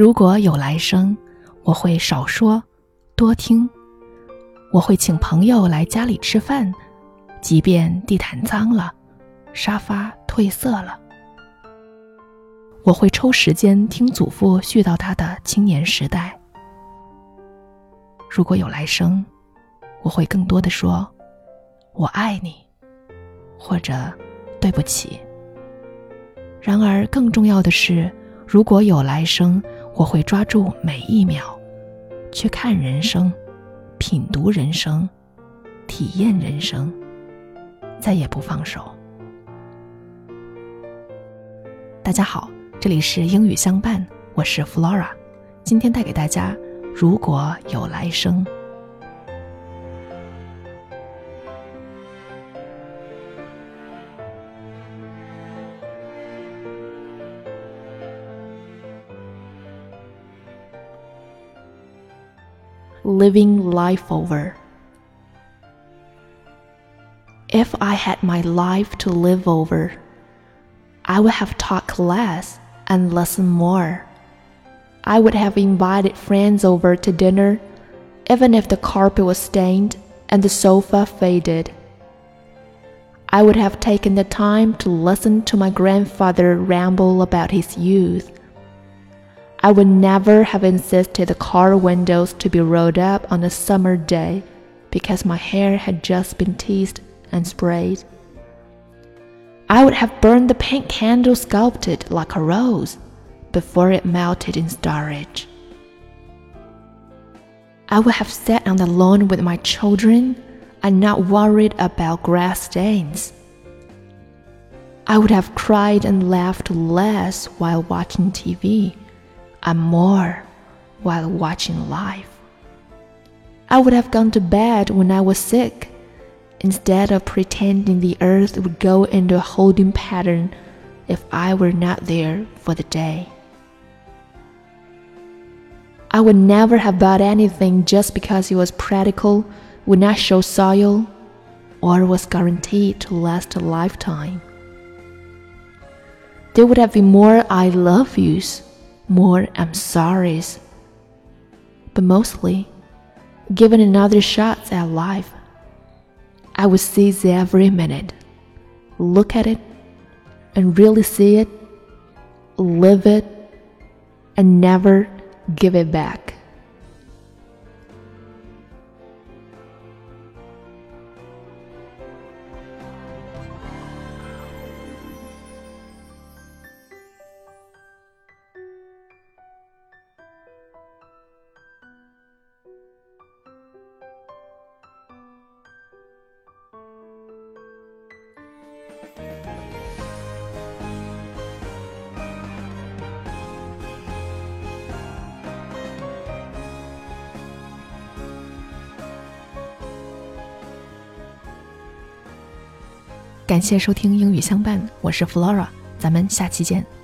如果有来生，我会少说，多听。我会请朋友来家里吃饭，即便地毯脏了，沙发褪色了。我会抽时间听祖父絮叨他的青年时代。如果有来生，我会更多的说“我爱你”或者“对不起”。然而，更重要的是，如果有来生，我会抓住每一秒，去看人生，品读人生，体验人生，再也不放手。大家好。这里是英语相伴，我是 Flora，今天带给大家如果有来生。Living life over. If I had my life to live over, I would have talked less and listened more. I would have invited friends over to dinner, even if the carpet was stained and the sofa faded. I would have taken the time to listen to my grandfather ramble about his youth. I would never have insisted the car windows to be rolled up on a summer day because my hair had just been teased and sprayed. I would have burned the pink candle sculpted like a rose before it melted in storage. I would have sat on the lawn with my children and not worried about grass stains. I would have cried and laughed less while watching TV and more while watching life. I would have gone to bed when I was sick instead of pretending the earth would go into a holding pattern if I were not there for the day. I would never have bought anything just because it was practical, would not show soil, or was guaranteed to last a lifetime. There would have been more I love yous, more I'm sorry's, but mostly given another shot at life. I would seize every minute, look at it, and really see it, live it, and never give it back. 感谢收听英语相伴，我是 Flora，咱们下期见。